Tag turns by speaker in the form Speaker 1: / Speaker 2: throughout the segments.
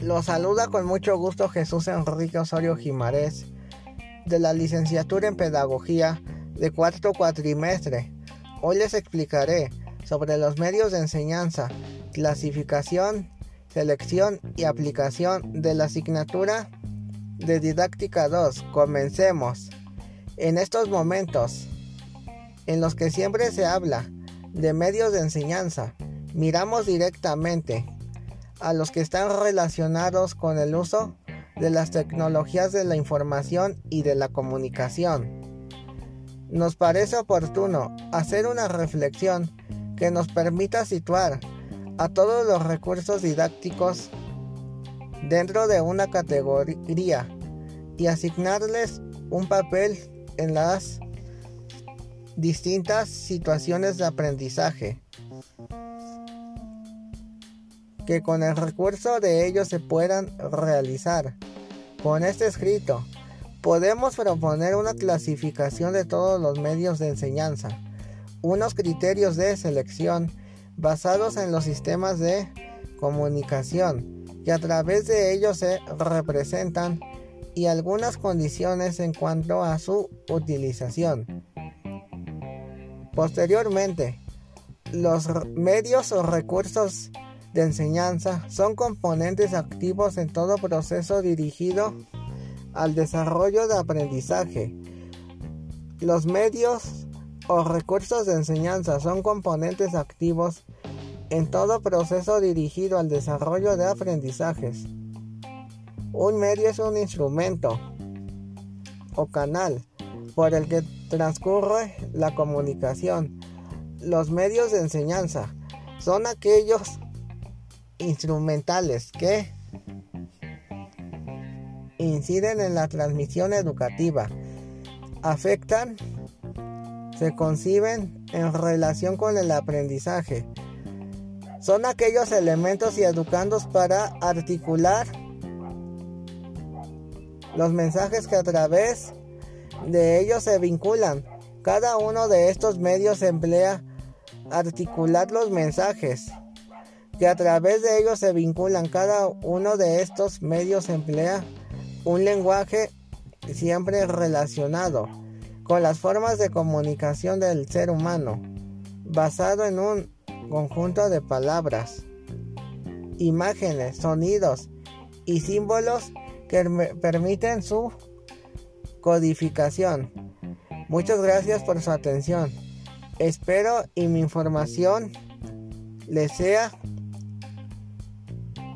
Speaker 1: Los saluda con mucho gusto Jesús Enrique Osorio Jimarés de la licenciatura en Pedagogía de cuarto cuatrimestre. Hoy les explicaré sobre los medios de enseñanza, clasificación, selección y aplicación de la asignatura de Didáctica 2. Comencemos. En estos momentos en los que siempre se habla de medios de enseñanza, miramos directamente a los que están relacionados con el uso de las tecnologías de la información y de la comunicación. Nos parece oportuno hacer una reflexión que nos permita situar a todos los recursos didácticos dentro de una categoría y asignarles un papel en las distintas situaciones de aprendizaje que con el recurso de ellos se puedan realizar. Con este escrito, podemos proponer una clasificación de todos los medios de enseñanza, unos criterios de selección basados en los sistemas de comunicación que a través de ellos se representan y algunas condiciones en cuanto a su utilización. Posteriormente, los medios o recursos de enseñanza son componentes activos en todo proceso dirigido al desarrollo de aprendizaje. Los medios o recursos de enseñanza son componentes activos en todo proceso dirigido al desarrollo de aprendizajes. Un medio es un instrumento o canal por el que transcurre la comunicación. Los medios de enseñanza son aquellos instrumentales que inciden en la transmisión educativa, afectan, se conciben en relación con el aprendizaje. Son aquellos elementos y educandos para articular los mensajes que a través de ellos se vinculan. Cada uno de estos medios emplea articular los mensajes que a través de ellos se vinculan. Cada uno de estos medios emplea un lenguaje siempre relacionado con las formas de comunicación del ser humano, basado en un conjunto de palabras, imágenes, sonidos y símbolos que permiten su codificación. Muchas gracias por su atención. Espero y mi información les sea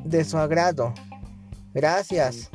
Speaker 1: de su agrado. Gracias.